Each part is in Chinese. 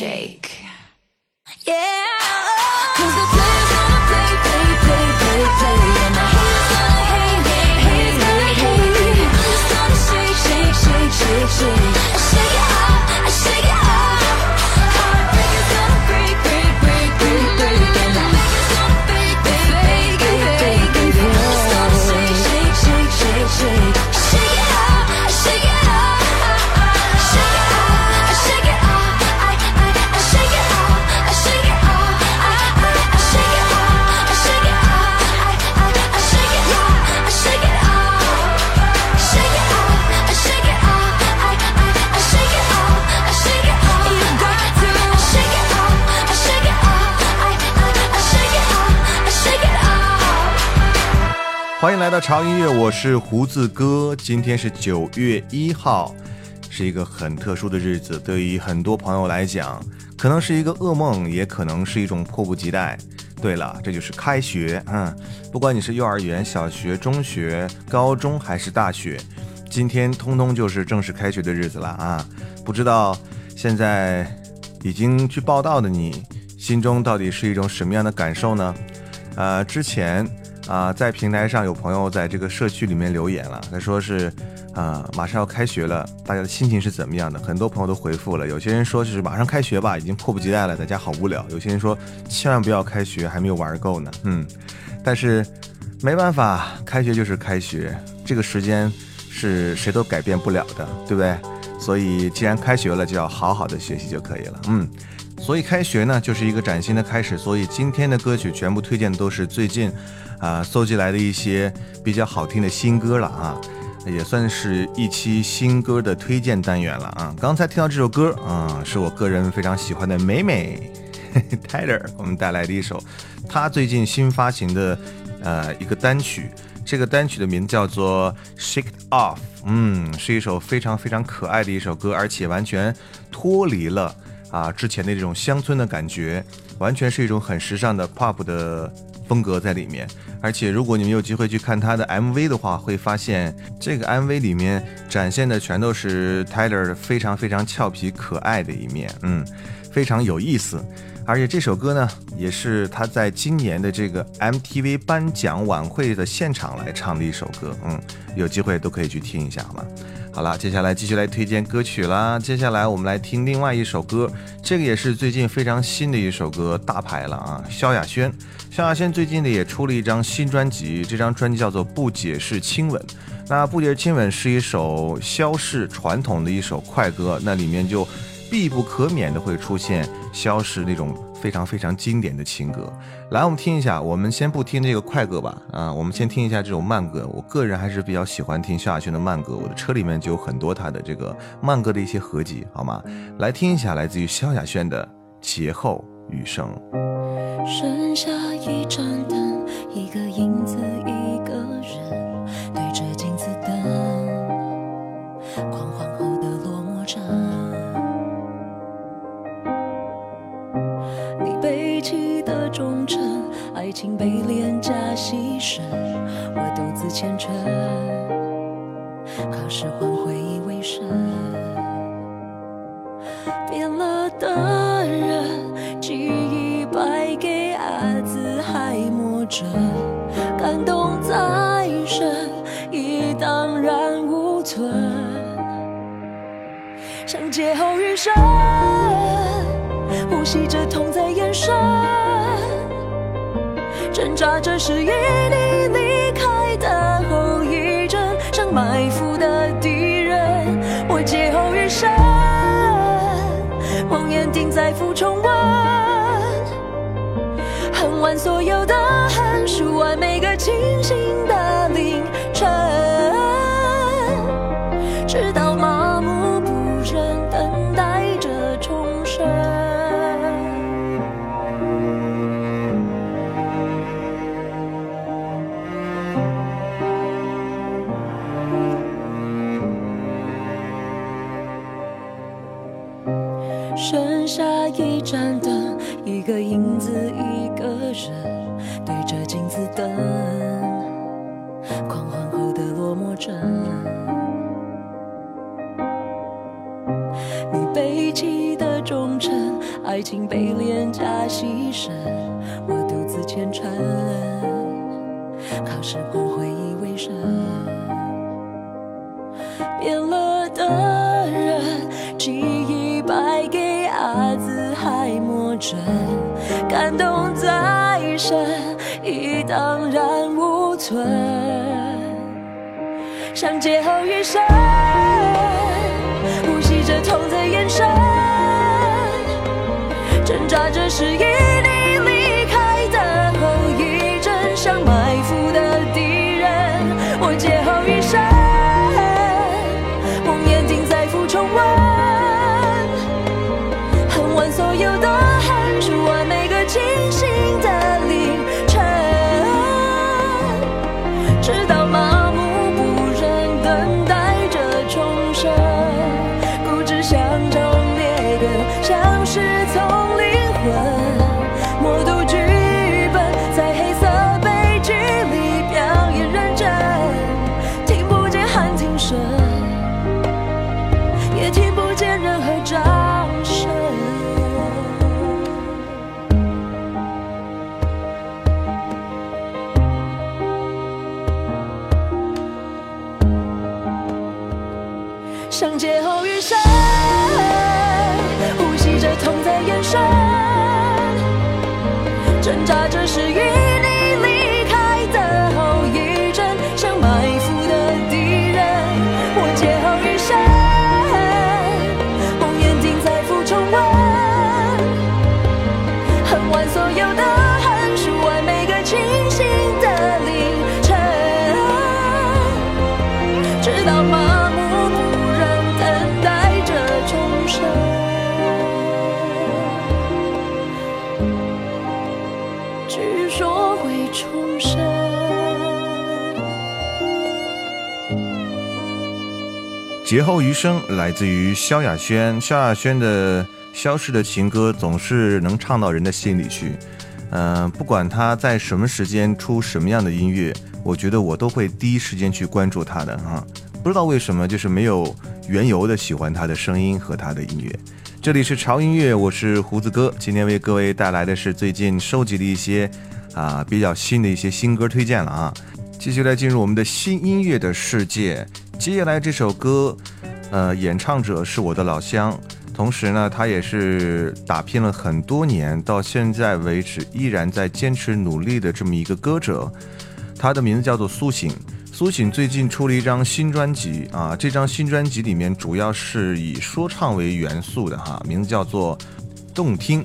shake. Yeah. 欢迎来到潮音乐，我是胡子哥。今天是九月一号，是一个很特殊的日子，对于很多朋友来讲，可能是一个噩梦，也可能是一种迫不及待。对了，这就是开学。嗯，不管你是幼儿园、小学、中学、高中还是大学，今天通通就是正式开学的日子了啊！不知道现在已经去报道的你，心中到底是一种什么样的感受呢？呃，之前。啊，在平台上有朋友在这个社区里面留言了，他说是，啊，马上要开学了，大家的心情是怎么样的？很多朋友都回复了，有些人说就是马上开学吧，已经迫不及待了，在家好无聊；有些人说千万不要开学，还没有玩够呢。嗯，但是没办法，开学就是开学，这个时间是谁都改变不了的，对不对？所以既然开学了，就要好好的学习就可以了。嗯。所以开学呢就是一个崭新的开始。所以今天的歌曲全部推荐都是最近啊搜集来的一些比较好听的新歌了啊，也算是一期新歌的推荐单元了啊。刚才听到这首歌啊，是我个人非常喜欢的美美 Tyler 我们带来的一首他最近新发行的呃一个单曲。这个单曲的名字叫做《Shake Off》，嗯，是一首非常非常可爱的一首歌，而且完全脱离了啊之前的这种乡村的感觉，完全是一种很时尚的 pop 的风格在里面。而且如果你们有机会去看他的 MV 的话，会发现这个 MV 里面展现的全都是 Tyler 非常非常俏皮可爱的一面，嗯，非常有意思。而且这首歌呢，也是他在今年的这个 MTV 颁奖晚会的现场来唱的一首歌。嗯，有机会都可以去听一下，好吗？好了，接下来继续来推荐歌曲啦。接下来我们来听另外一首歌，这个也是最近非常新的一首歌，大牌了啊！萧亚轩，萧亚轩最近呢也出了一张新专辑，这张专辑叫做《不解释亲吻》。那《不解释亲吻》是一首萧氏传统的一首快歌，那里面就。必不可免的会出现萧氏那种非常非常经典的情歌，来，我们听一下。我们先不听这个快歌吧，啊，我们先听一下这种慢歌。我个人还是比较喜欢听萧亚轩的慢歌，我的车里面就有很多他的这个慢歌的一些合集，好吗？来听一下来自于萧亚轩的《劫后余生》。剩下一盏灯，一个爱情被廉价牺牲，我独自虔诚，靠使唤回忆为生。变了的人，记忆败给阿兹海默症，感动再深已荡然无存，像劫后余生，呼吸着痛在眼神。挣扎着是与你离开的后遗症，像埋伏的敌人。我劫后余生，谎言定在俯重温，恨完所有的恨，数完每个清醒的凌晨，直到麻木不仁，爱情被廉价牺牲，我独自虔诚，靠时光回忆为生。变了的人，记忆败给阿兹。海默症，感动再深已荡然无存，想劫后余生，这是一劫后余生来自于萧亚轩，萧亚轩的《消失的情歌》总是能唱到人的心里去。嗯，不管他在什么时间出什么样的音乐，我觉得我都会第一时间去关注他的啊。不知道为什么，就是没有缘由的喜欢他的声音和他的音乐。这里是潮音乐，我是胡子哥，今天为各位带来的是最近收集的一些啊比较新的一些新歌推荐了啊。继续来进入我们的新音乐的世界。接下来这首歌，呃，演唱者是我的老乡，同时呢，他也是打拼了很多年，到现在为止依然在坚持努力的这么一个歌者。他的名字叫做苏醒。苏醒最近出了一张新专辑啊，这张新专辑里面主要是以说唱为元素的哈，名字叫做《动听》。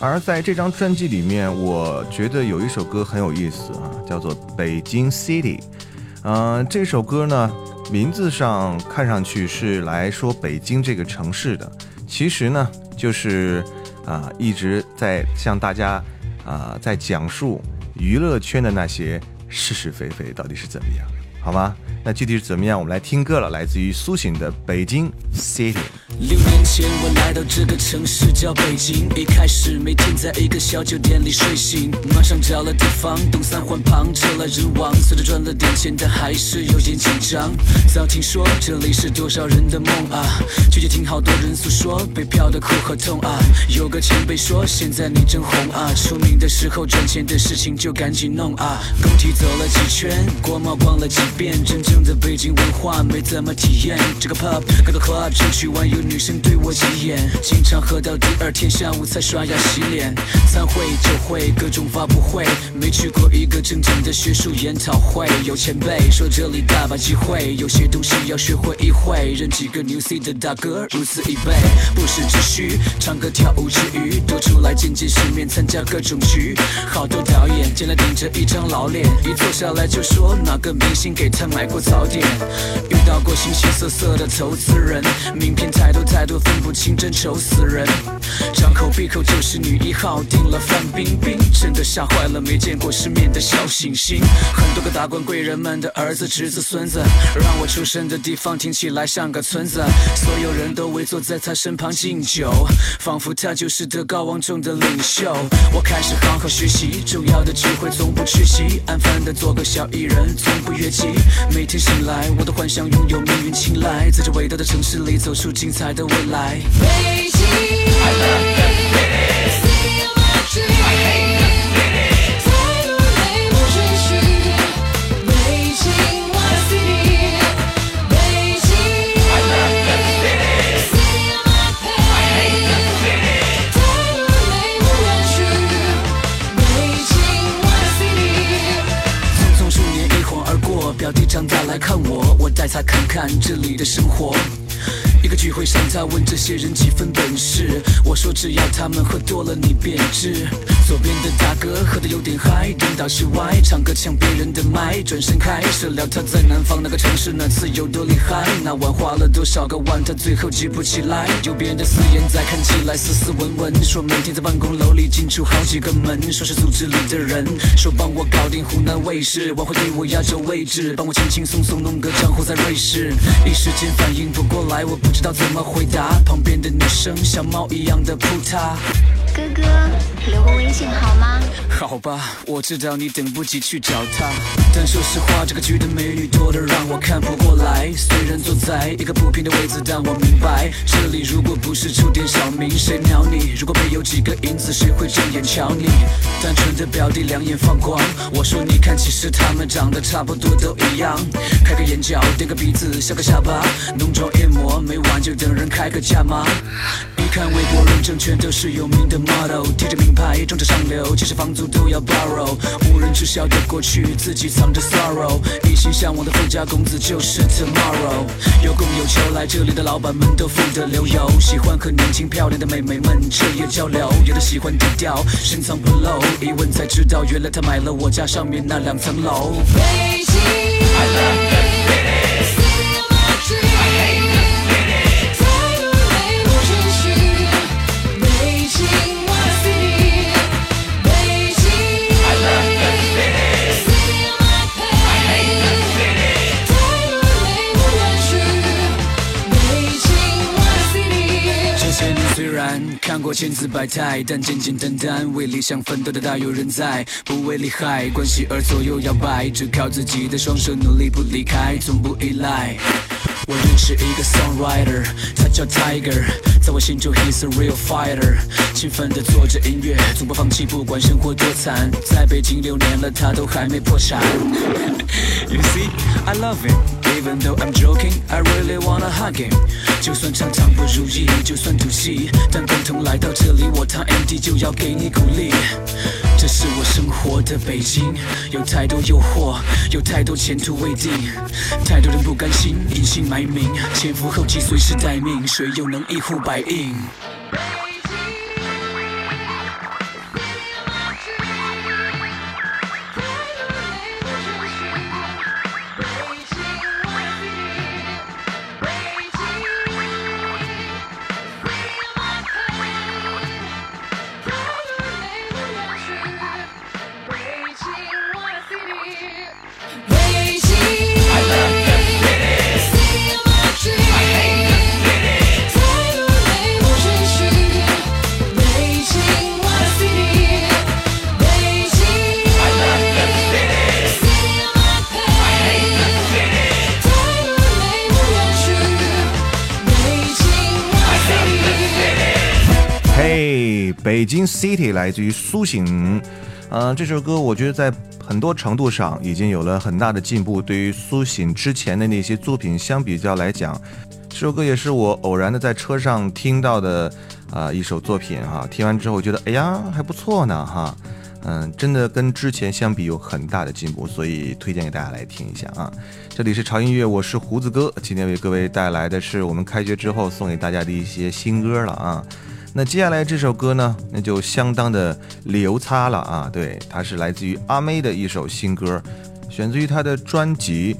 而在这张专辑里面，我觉得有一首歌很有意思啊，叫做《北京 City》。嗯，这首歌呢。名字上看上去是来说北京这个城市的，其实呢就是啊一直在向大家啊在讲述娱乐圈的那些是是非非到底是怎么样，好吗？那具体是怎么样？我们来听歌了，来自于苏醒的《北京 City》。六年前我来到这个城市叫北京，一开始每天在一个小酒店里睡醒，马上找了地方，东三环旁车来人往，虽然赚了点钱，但还是有点紧张。早听说这里是多少人的梦啊，却也听好多人诉说北漂的苦和痛啊。有个前辈说现在你真红啊，出名的时候赚钱的事情就赶紧弄啊。工体走了几圈，国贸逛了几遍，真正。在北京文化没怎么体验，这个 pub 各个 club 出去玩有女生对我急眼，经常喝到第二天下午才刷牙洗脸。参会酒会各种发布会，没去过一个正经的学术研讨会。有前辈说这里大把机会，有些东西要学会一会。认几个 new C 的大哥如此一辈，不时之需唱歌跳舞之余，多出来见见世面，参加各种局。好多导演见了顶着一张老脸，一坐下来就说哪个明星给他买过。早点遇到过形形色色的投资人，名片太多太多分不清，真愁死人。张口闭口就是女一号，订了范冰冰，真的吓坏了没见过世面的小星星。很多个达官贵人们的儿子、侄子、孙子，让我出生的地方听起来像个村子。所有人都围坐在他身旁敬酒，仿佛他就是德高望重的领袖。我开始好好学习，重要的聚会从不缺席，安分的做个小艺人，从不越级。每天醒来，我都幻想拥有命运青睐，在这伟大的城市里走出精彩的未来。北京。看这里的生活。聚会上，他问这些人几分本事，我说只要他们喝多了，你便知。左边的大哥喝得有点嗨，颠倒室外唱歌抢别人的麦，转身开始聊他在南方那个城市那次有多厉害，那晚花了多少个万，他最后记不起来。右边的四眼仔看起来斯斯文文，说每天在办公楼里进出好几个门，说是组织里的人，说帮我搞定湖南卫视，晚会给我压轴位置，帮我轻轻松松弄个账户在瑞士，一时间反应不过来，我不知道怎么回答，旁边的女生像猫一样的扑他。哥哥，留个微信好吗？好吧，我知道你等不及去找她。但说实话，这个局的美女多得让我看不过来。虽然坐在一个不平的位置，但我明白，这里如果不是出点小名，谁鸟你？如果没有几个银子，谁会正眼瞧你？单纯的表弟两眼放光，我说你看，其实他们长得差不多都一样。开个眼角，垫个鼻子，削个下巴，浓妆艳抹，没完就等人开个价吗？一看微博认证，全都是有名的。model 贴着名牌，装着上流，其实房租都要 borrow。无人知晓的过去，自己藏着 sorrow。一心向往的富家公子就是 tomorrow。有供有求，来这里的老板们都富得流油。喜欢和年轻漂亮的妹妹们彻夜交流，有的喜欢低调，深藏不露。一问才知道，原来他买了我家上面那两层楼。北京。过千姿百态，但简简单单为理想奋斗的大有人在，不为利害关系而左右摇摆，只靠自己的双手努力不离开，从不依赖。我认识一个 songwriter，他叫 Tiger，在我心中 he's a real fighter，勤奋地做着音乐，从不放弃，不管生活多惨，在北京六年了，他都还没破产。You see, I love it. Even though I'm joking, I really wanna hug him。就算常常不如意，就算吐气，但共同来到这里，我堂 MD 就要给你鼓励。这是我生活的北京，有太多诱惑，有太多前途未定，太多人不甘心隐姓埋名，前赴后继随时待命，谁又能一呼百应？City 来自于苏醒，呃，这首歌我觉得在很多程度上已经有了很大的进步。对于苏醒之前的那些作品相比较来讲，这首歌也是我偶然的在车上听到的啊、一首作品哈、听完之后觉得哎呀还不错呢哈，嗯，真的跟之前相比有很大的进步，所以推荐给大家来听一下啊。这里是潮音乐，我是胡子哥，今天为各位带来的是我们开学之后送给大家的一些新歌了啊。那接下来这首歌呢，那就相当的流擦了啊！对，它是来自于阿妹的一首新歌，选自于她的专辑，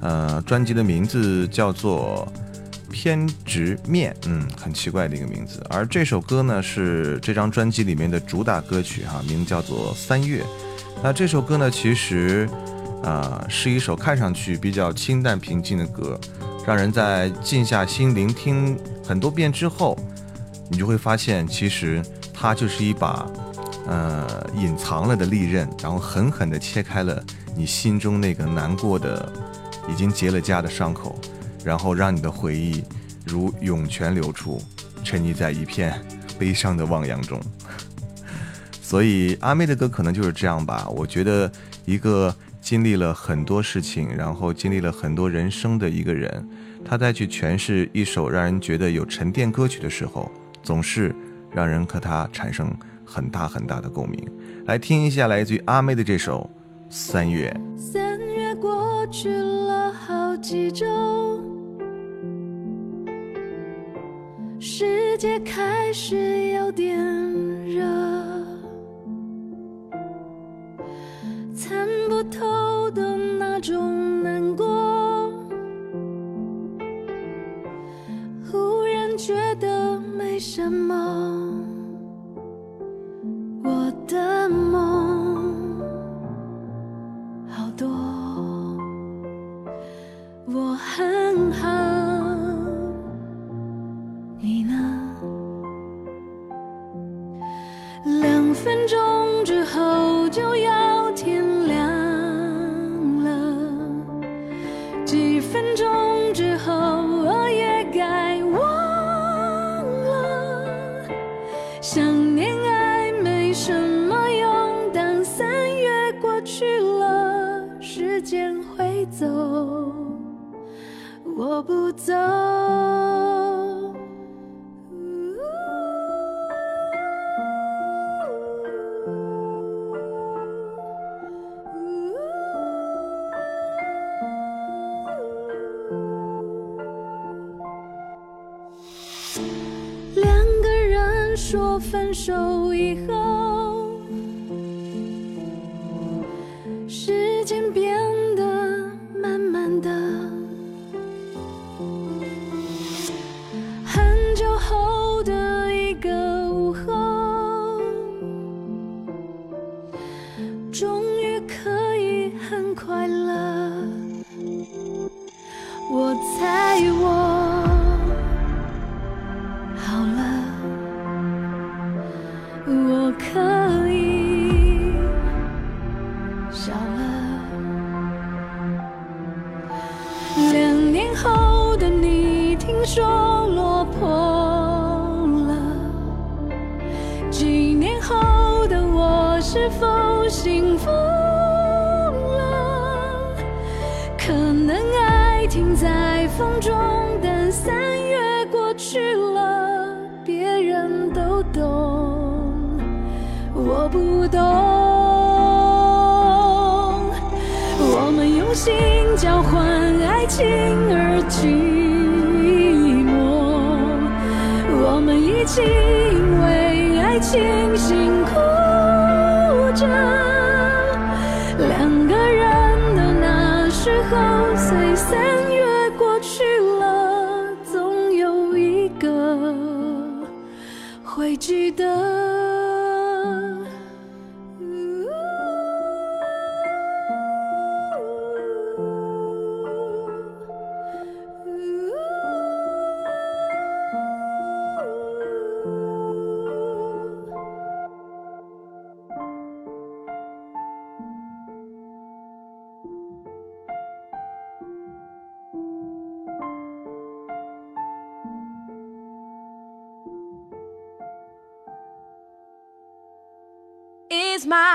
呃，专辑的名字叫做《偏执面》，嗯，很奇怪的一个名字。而这首歌呢，是这张专辑里面的主打歌曲哈、名叫做《三月》。那这首歌呢，其实啊、是一首看上去比较清淡平静的歌，让人在静下心聆听很多遍之后。你就会发现，其实它就是一把，呃，隐藏了的利刃，然后狠狠地切开了你心中那个难过的、已经结了痂的伤口，然后让你的回忆如涌泉流出，沉溺在一片悲伤的汪洋中。所以阿妹的歌可能就是这样吧。我觉得一个经历了很多事情，然后经历了很多人生的一个人，他再去诠释一首让人觉得有沉淀歌曲的时候，总是让人和他产生很大很大的共鸣。来听一下来自于阿妹的这首《三月》。三月过去了好几周，世界开始有点热，参不透的那种什么，我的梦。好多，我很好，你呢？两分钟之后就要我不走。两个人说分手以后，都，随三月过去了，总有一个会记得。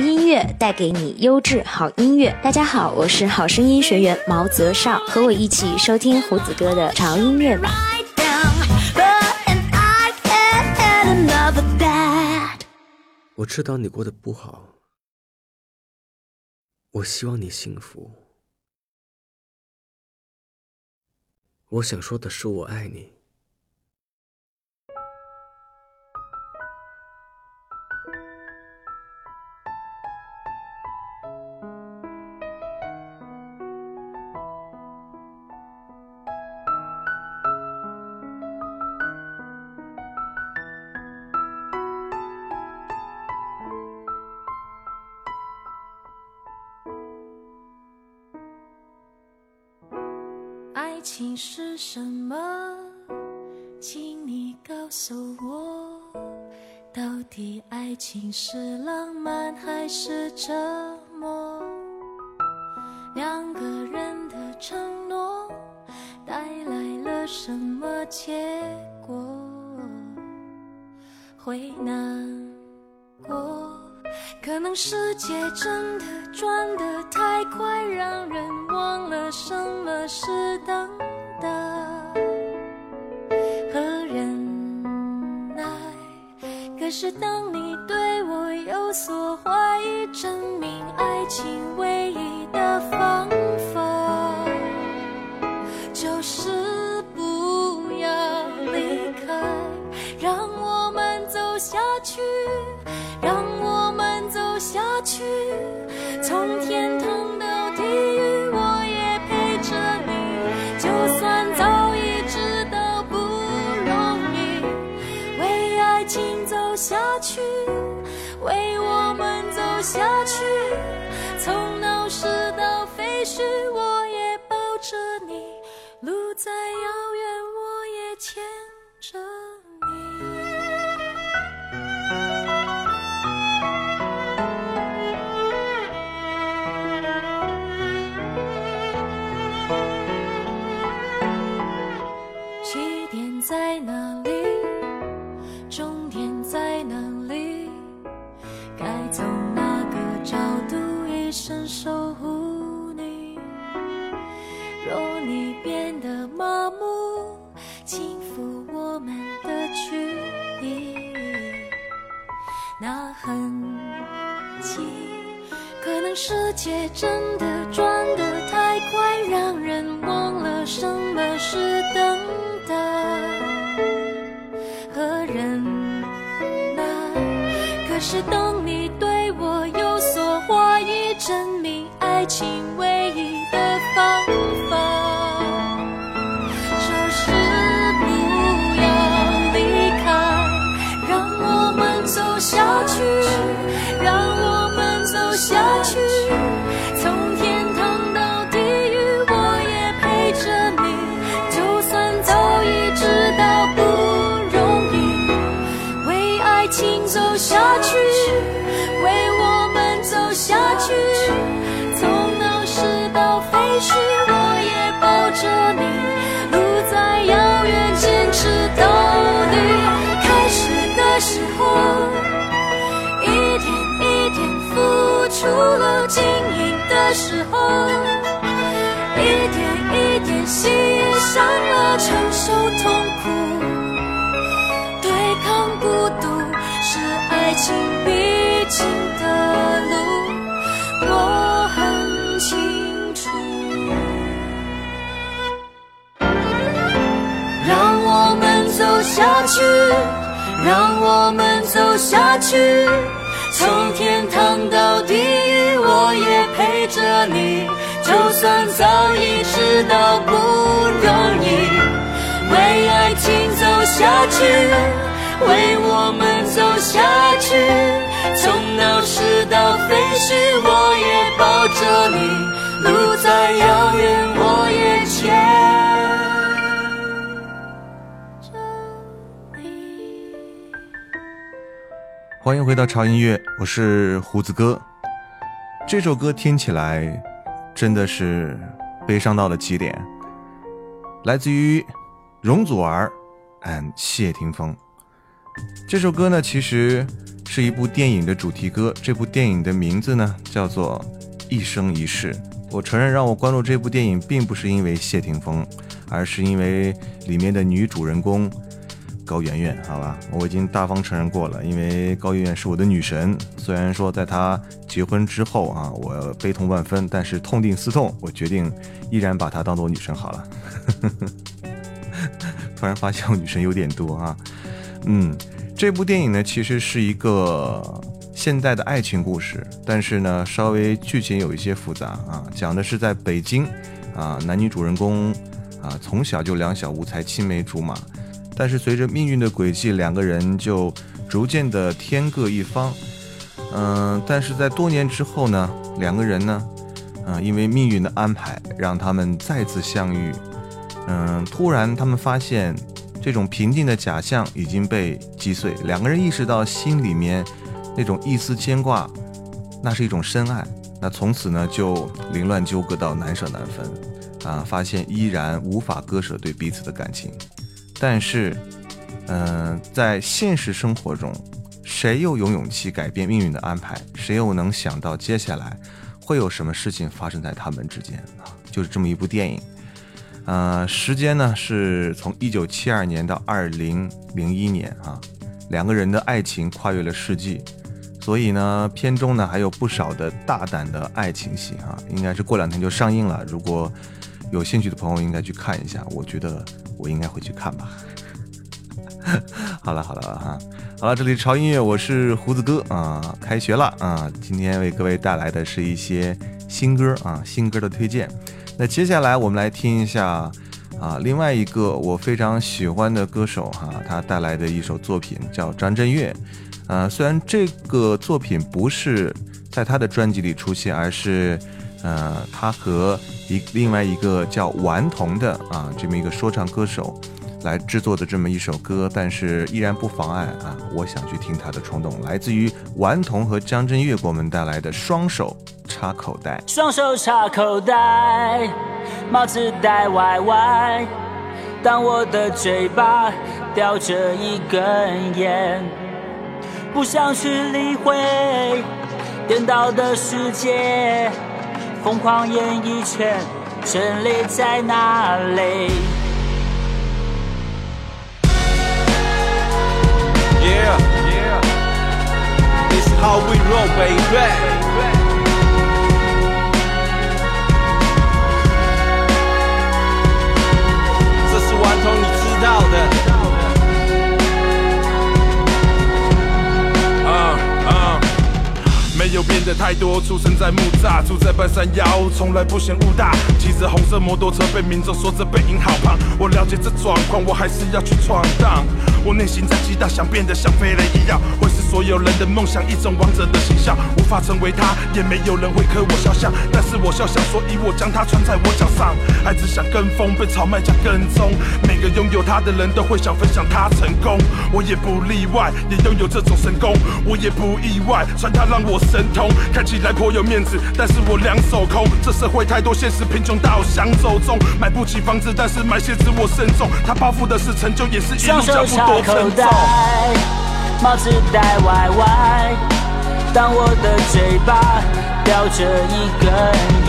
音乐带给你优质好音乐。大家好，我是好声音学员毛泽少，和我一起收听胡子哥的潮音乐吧。我知道你过得不好，我希望你幸福。我想说的是，我爱你。让真的转得太快，让人忘了什么是等待和忍耐。可是当你对我有所怀疑，证明爱情唯一的方法，就是不要离开，让我们走下去，让我们走下去，一点一点喜上了，承受痛苦。对抗孤独是爱情必经的路，我很清楚。让我们走下去，让我们走下去，从天堂到地狱，我也陪着你。就算早已知道不容易，为爱情走下去，为我们走下去，从闹市到废墟，我也抱着你，路再遥远，我也牵着你。欢迎回到潮音乐，我是胡子哥。这首歌听起来真的是悲伤到了极点，来自于容祖儿 and 谢霆锋。这首歌呢，其实是一部电影的主题歌，这部电影的名字呢叫做《一生一世》。我承认，让我关注这部电影，并不是因为谢霆锋，而是因为里面的女主人公高圆圆，好吧，我已经大方承认过了，因为高圆圆是我的女神。虽然说在她结婚之后啊，我悲痛万分，但是痛定思痛，我决定依然把她当做女神好了。突然发现我女神有点多啊，嗯，这部电影呢其实是一个现代的爱情故事，但是呢稍微剧情有一些复杂啊，讲的是在北京啊，男女主人公啊从小就两小无猜，青梅竹马。但是随着命运的轨迹，两个人就逐渐的天各一方。嗯、但是在多年之后呢，两个人呢，嗯、因为命运的安排，让他们再次相遇。嗯、突然他们发现，这种平静的假象已经被击碎，两个人意识到心里面那种一丝牵挂，那是一种深爱。那从此呢，就凌乱纠葛到难舍难分。啊，发现依然无法割舍对彼此的感情。但是，嗯、在现实生活中，谁又有勇气改变命运的安排？谁又能想到接下来会有什么事情发生在他们之间啊？就是这么一部电影。呃，时间呢是从一九七二年到二零零一年啊，两个人的爱情跨越了世纪，所以呢，片中呢还有不少的大胆的爱情戏啊，应该是过两天就上映了。如果有兴趣的朋友应该去看一下，我觉得我应该会去看吧。好了好了哈，好了，这里是潮音乐，我是胡子哥啊，开学了啊，今天为各位带来的是一些新歌啊，新歌的推荐。那接下来我们来听一下啊，另外一个我非常喜欢的歌手哈、他带来的一首作品叫张震岳。呃，虽然这个作品不是在他的专辑里出现，而是呃他和一另外一个叫顽童的啊这么一个说唱歌手来制作的这么一首歌，但是依然不妨碍啊我想去听他的冲动，来自于顽童和张震岳给我们带来的双手插口袋。双手插口袋，帽子戴歪歪，当我的嘴巴叼着一根烟，不想去理会颠倒的世界，疯狂演艺圈，真理在哪里？Yeah, yeah. This is how we roll, baby. 太多。出生在木栅，住在半山腰，从来不嫌雾大。骑着红色摩托车，被民众说这背影好胖。我了解这状况，我还是要去闯荡。我内心在激荡，想变得像飞人一样，会是所有人的梦想，一种王者的形象。无法成为他，也没有人会刻我肖像，但是我肖像，所以我将它穿在我脚上。孩子想跟风，被炒卖家跟踪。每个拥有它的人都会想分享他成功，我也不例外，也拥有这种神功。我也不意外，穿它让我神通，看起来颇有面子，但是我两手空。这社会太多现实，贫穷到想走中，买不起房子，但是买鞋子我慎重。他包袱的是成就，也是一路脚步多沉重。帽子戴歪歪，当我的嘴巴叼着一根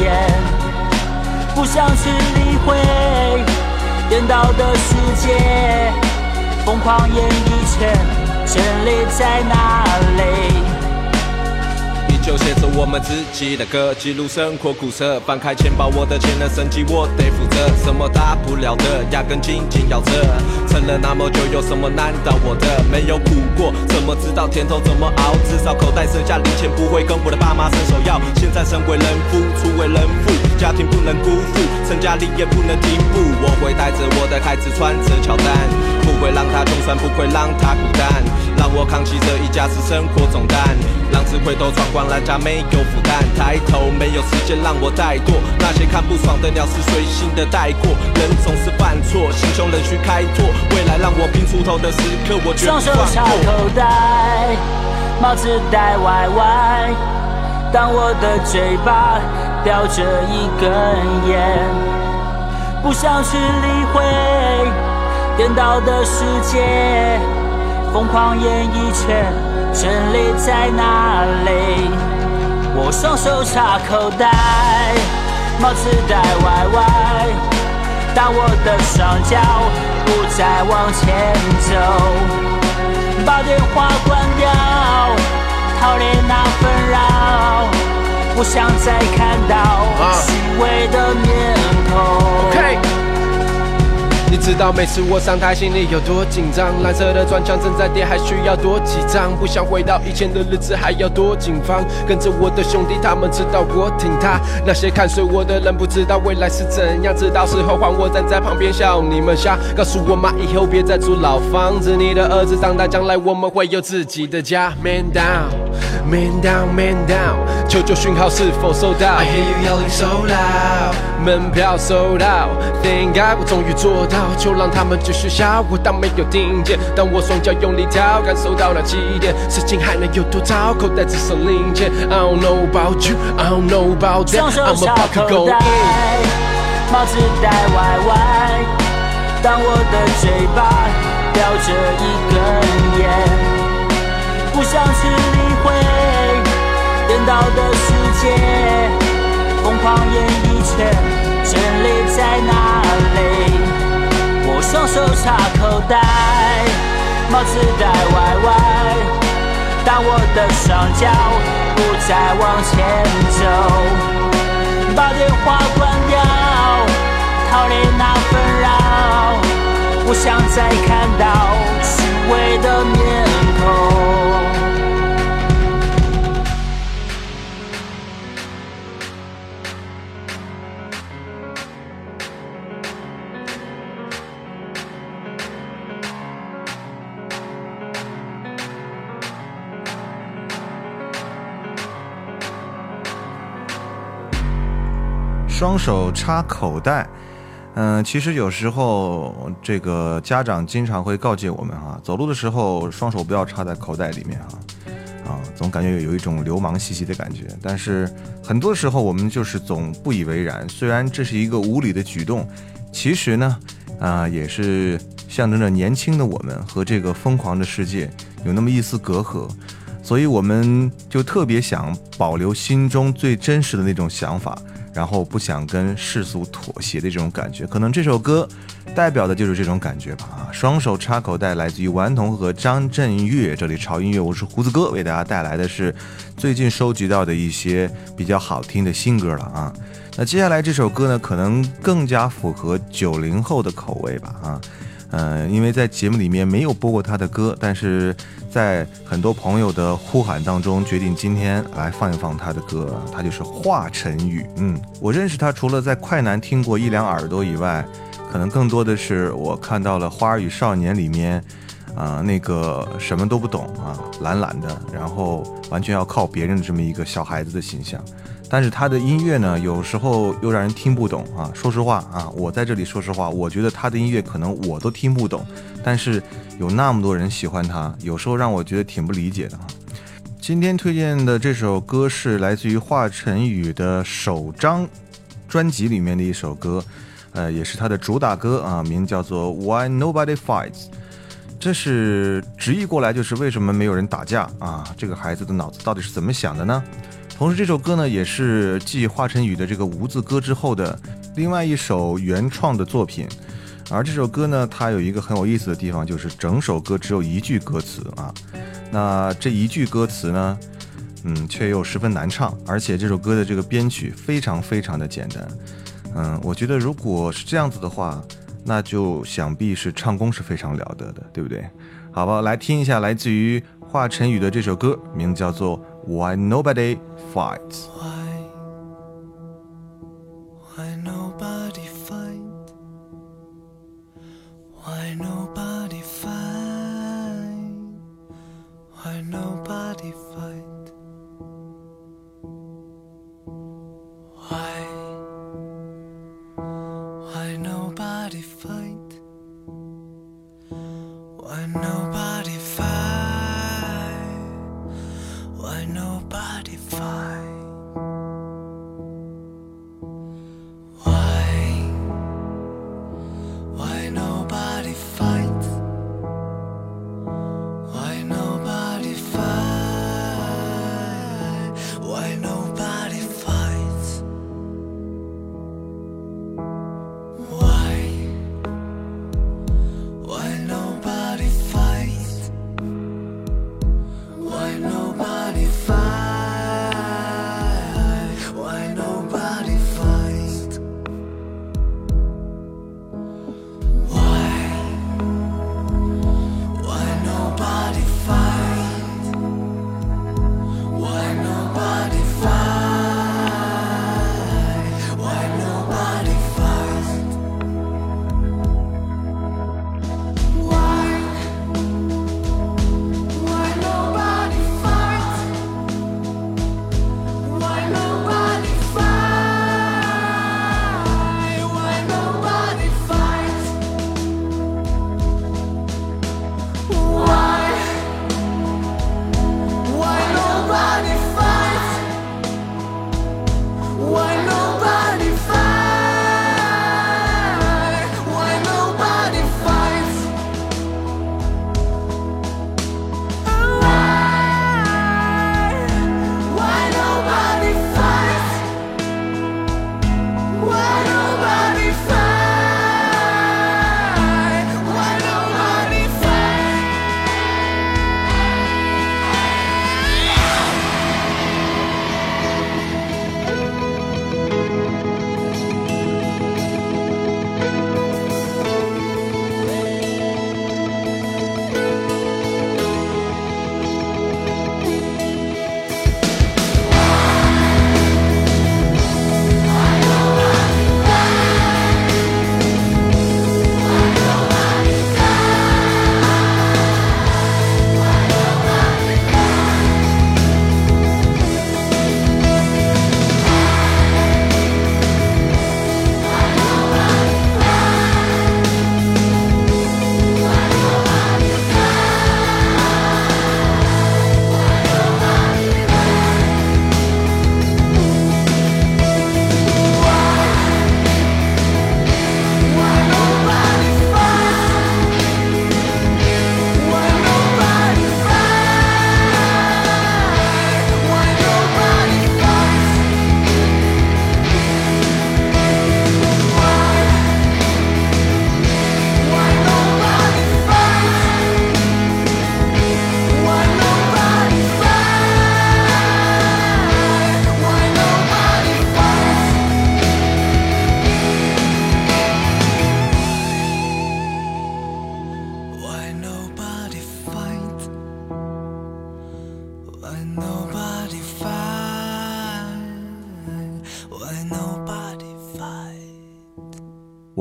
烟，不想去理会颠倒的世界，疯狂演艺圈。真理在哪里？就写着我们自己的歌，记录生活苦涩。翻开钱包，我的钱的升级我得负责。什么大不了的，压根紧紧咬着。撑了那么久，有什么难倒我的？没有苦过，怎么知道甜头怎么熬？至少口袋剩下零钱，不会跟我的爸妈伸手要。现在身为人夫，出为人，家庭不能辜负，成家立业不能停步。我会带着我的孩子穿着乔丹，不会让他穷酸，不会让他孤单，让我扛起这一家子生活重担，让智慧都闯关。人家没有负担，抬头没有时间让我怠惰。那些看不爽的鸟是随性的带过，人总是犯错，心胸仍需开拓。未来让我拼出头的时刻，我绝不放过。双手插口袋，帽子戴歪歪，当我的嘴巴叼着一根烟，不想去理会颠倒的世界，疯狂演艺圈。真理在哪里？我双手插口袋，帽子戴歪歪，当我的双脚不再往前走，把电话关掉，逃离那纷扰，不想再看到虚伪的面孔。你知道每次我上台心里有多紧张？蓝色的砖墙正在跌，还需要多几张？不想回到以前的日子，还要多紧张？跟着我的兄弟，他们知道我挺他。那些看衰我的人，不知道未来是怎样。直到时候换我站在旁边笑你们瞎。告诉我妈，以后别再住老房子。你的儿子长大，将来我们会有自己的家。Man down，man down，man down。求救讯号是否收到？I hear you yelling so loud。门票收到 God，我终于做到。就让他们继续笑，我当没有听见。当我双脚用力跳，感受到了起点。事情还能有多糟？口袋只剩零钱。I don't know about you, I don't know about that. I'm about to go in。帽子戴歪歪，当我的嘴巴叼着一根烟，不想去理会颠倒的世界，疯狂演艺圈，真理在哪里？我双手插口袋，帽子戴歪歪，当我的双脚不再往前走，把电话关掉，逃离那纷扰，不想再看到虚伪的面孔。双手插口袋，嗯，其实有时候这个家长经常会告诫我们哈，走路的时候双手不要插在口袋里面啊，啊，总感觉有一种流氓兮兮的感觉。但是很多时候我们就是总不以为然，虽然这是一个无理的举动，其实呢，啊，也是象征着年轻的我们和这个疯狂的世界有那么一丝隔阂，所以我们就特别想保留心中最真实的那种想法。然后不想跟世俗妥协的这种感觉，可能这首歌代表的就是这种感觉吧。啊，双手插口袋，来自于顽童和张震岳。这里潮音乐，我是胡子哥，为大家带来的是最近收集到的一些比较好听的新歌了啊。那接下来这首歌呢，可能更加符合九零后的口味吧。啊，呃，因为在节目里面没有播过他的歌，但是在很多朋友的呼喊当中，决定今天来放一放他的歌。他就是华晨宇。嗯，我认识他除了在快男听过一两耳朵以外，可能更多的是我看到了《花儿与少年》里面，啊，那个什么都不懂啊，懒懒的，然后完全要靠别人的这么一个小孩子的形象。但是他的音乐呢，有时候又让人听不懂啊。说实话啊，我在这里说实话，我觉得他的音乐可能我都听不懂，但是有那么多人喜欢他，有时候让我觉得挺不理解的哈。今天推荐的这首歌是来自于华晨宇的首张专辑里面的一首歌。呃，也是他的主打歌啊，名叫做《Why Nobody Fights》，这是直译过来就是为什么没有人打架啊？这个孩子的脑子到底是怎么想的呢？同时，这首歌呢也是继华晨宇的这个无字歌之后的另外一首原创的作品。而这首歌呢，它有一个很有意思的地方，就是整首歌只有一句歌词啊。那这一句歌词呢，嗯，却又十分难唱，而且这首歌的这个编曲非常非常的简单。嗯，我觉得如果是这样子的话，那就想必是唱功是非常了得的，对不对？好吧，来听一下来自于华晨宇的这首歌，名字叫做《Why Nobody Fights》。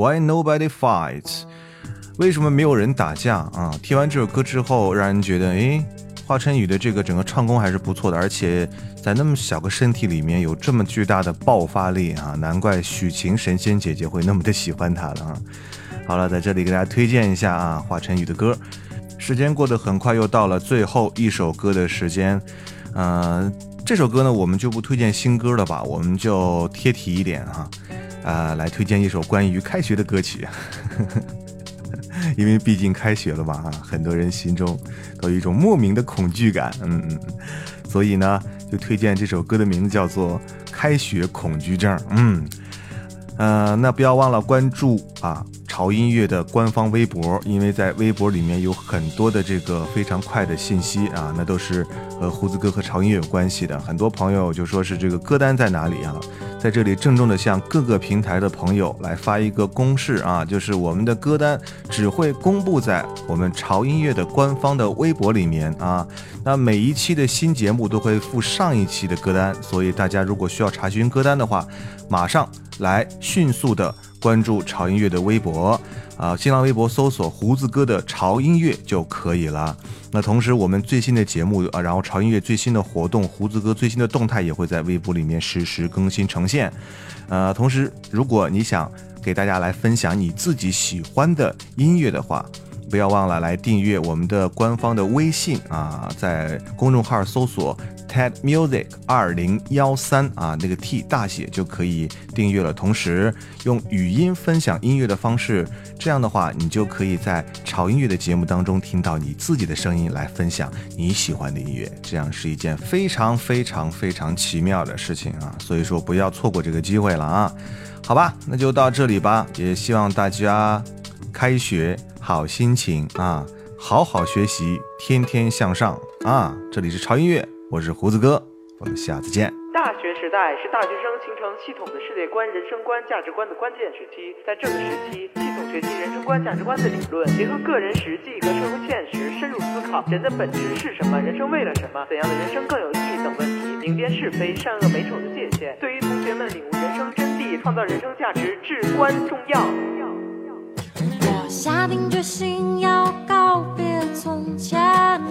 Why nobody fights？为什么没有人打架啊？听完这首歌之后，让人觉得，诶，华晨宇的这个整个唱功还是不错的，而且在那么小个身体里面有这么巨大的爆发力啊，难怪许晴神仙姐姐会那么的喜欢他了啊。好了，在这里给大家推荐一下啊，华晨宇的歌。时间过得很快，又到了最后一首歌的时间。嗯，这首歌呢，我们就不推荐新歌了吧，我们就贴题一点哈。啊，啊来推荐一首关于开学的歌曲，因为毕竟开学了嘛，啊，很多人心中都有一种莫名的恐惧感，嗯嗯，所以呢，就推荐这首歌的名字叫做《开学恐惧症》，嗯，呃，那不要忘了关注啊潮音乐的官方微博，因为在微博里面有很多的这个非常快的信息啊，那都是和胡子哥和潮音乐有关系的，很多朋友就说是这个歌单在哪里啊？在这里郑重的向各个平台的朋友来发一个公示啊，就是我们的歌单只会公布在我们潮音乐的官方的微博里面啊。那每一期的新节目都会附上一期的歌单，所以大家如果需要查询歌单的话，马上来迅速的关注潮音乐的微博啊，新浪微博搜索胡子哥的潮音乐就可以了。那同时，我们最新的节目啊，然后潮音乐最新的活动，胡子哥最新的动态也会在微博里面实时更新呈现。呃，同时，如果你想给大家来分享你自己喜欢的音乐的话，不要忘了来订阅我们的官方的微信啊，在公众号搜索 TED Music 二零幺三啊，那个 T 大写就可以订阅了。同时用语音分享音乐的方式，这样的话你就可以在潮音乐的节目当中听到你自己的声音来分享你喜欢的音乐，这样是一件非常非常非常奇妙的事情啊！所以说不要错过这个机会了啊！好吧，那就到这里吧，也希望大家开学。好心情啊，好好学习，天天向上啊！这里是潮音乐，我是胡子哥，我们下次见。大学时代是大学生形成系统的世界观、人生观、价值观的关键时期，在这个时期，系统学习人生观、价值观的理论，结合个人实际和社会现实，深入思考人的本质是什么，人生为了什么，怎样的人生更有意义等问题，明辨是非、善恶美丑的界限，对于同学们领悟人生真谛、创造人生价值至关重要。下定决心要告别从前，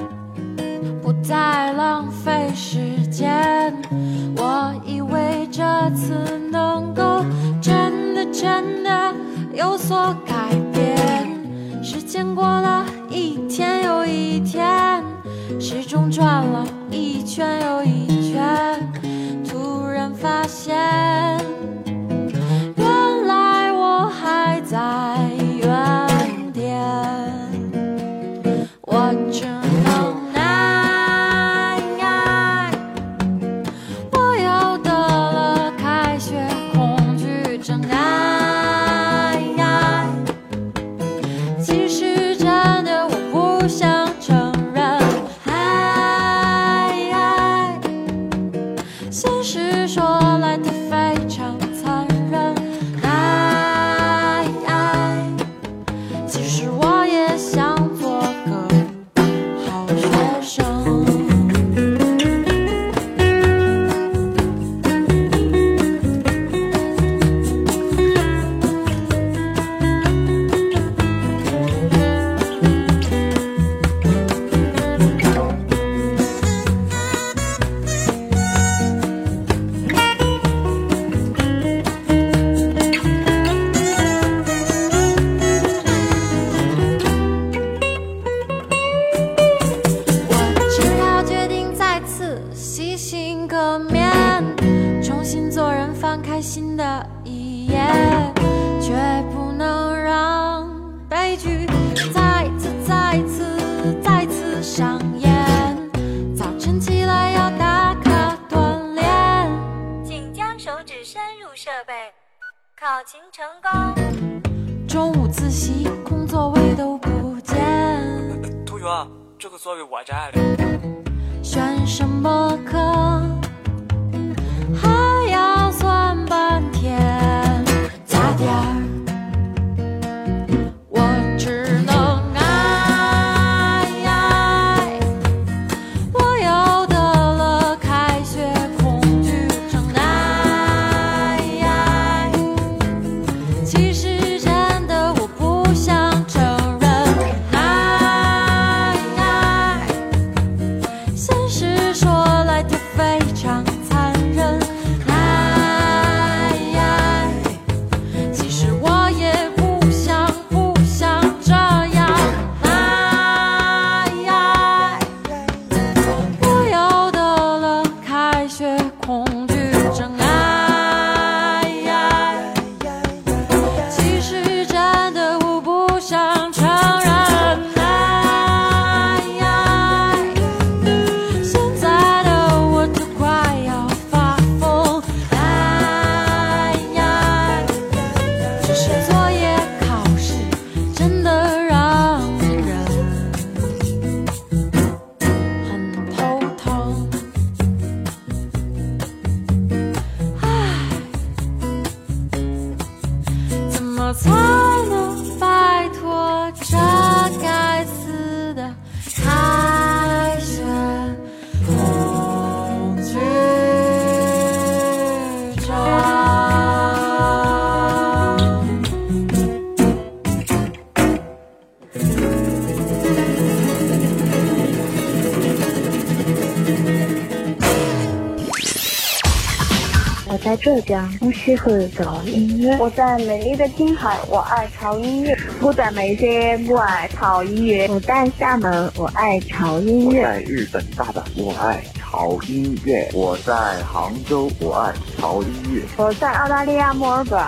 不再浪费时间。我以为这次能够真的真的有所改变。时间过了一天又一天，时钟转了一圈又一圈，突然发现。原来我还在在浙江，我喜欢潮音乐。我在美丽的青海，我爱潮音乐。我在眉间，我爱潮音乐。我在厦门，我爱潮音乐。我在日本大阪，我爱潮音乐。我在杭州，我爱潮音乐。我在澳大利亚墨尔本，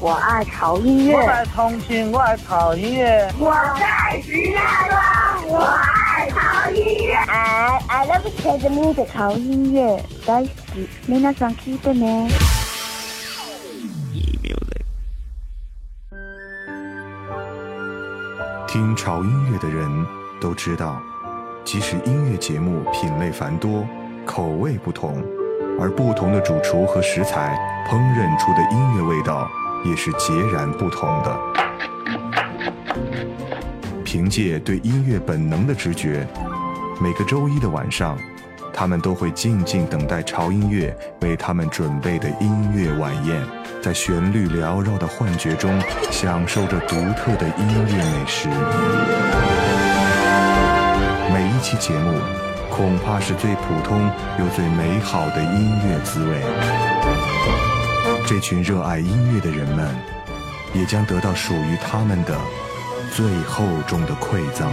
我爱潮音乐。我在重庆，我爱潮音乐。我在石家庄，我爱潮音乐。I I love jazz music，潮音乐大好き。皆さん聞いてね。听潮音乐的人都知道，即使音乐节目品类繁多， 口味不同，而不同的主厨和食材烹饪出的音乐味道也是截然不同的。凭借对音乐本能的直觉，每个周一的晚上，他们都会静静等待潮音乐为他们准备的音乐晚宴，在旋律缭绕的幻觉中，享受着独特的音乐美食。每一期节目，恐怕是最普通又最美好的音乐滋味。这群热爱音乐的人们，也将得到属于他们的最厚重的馈赠。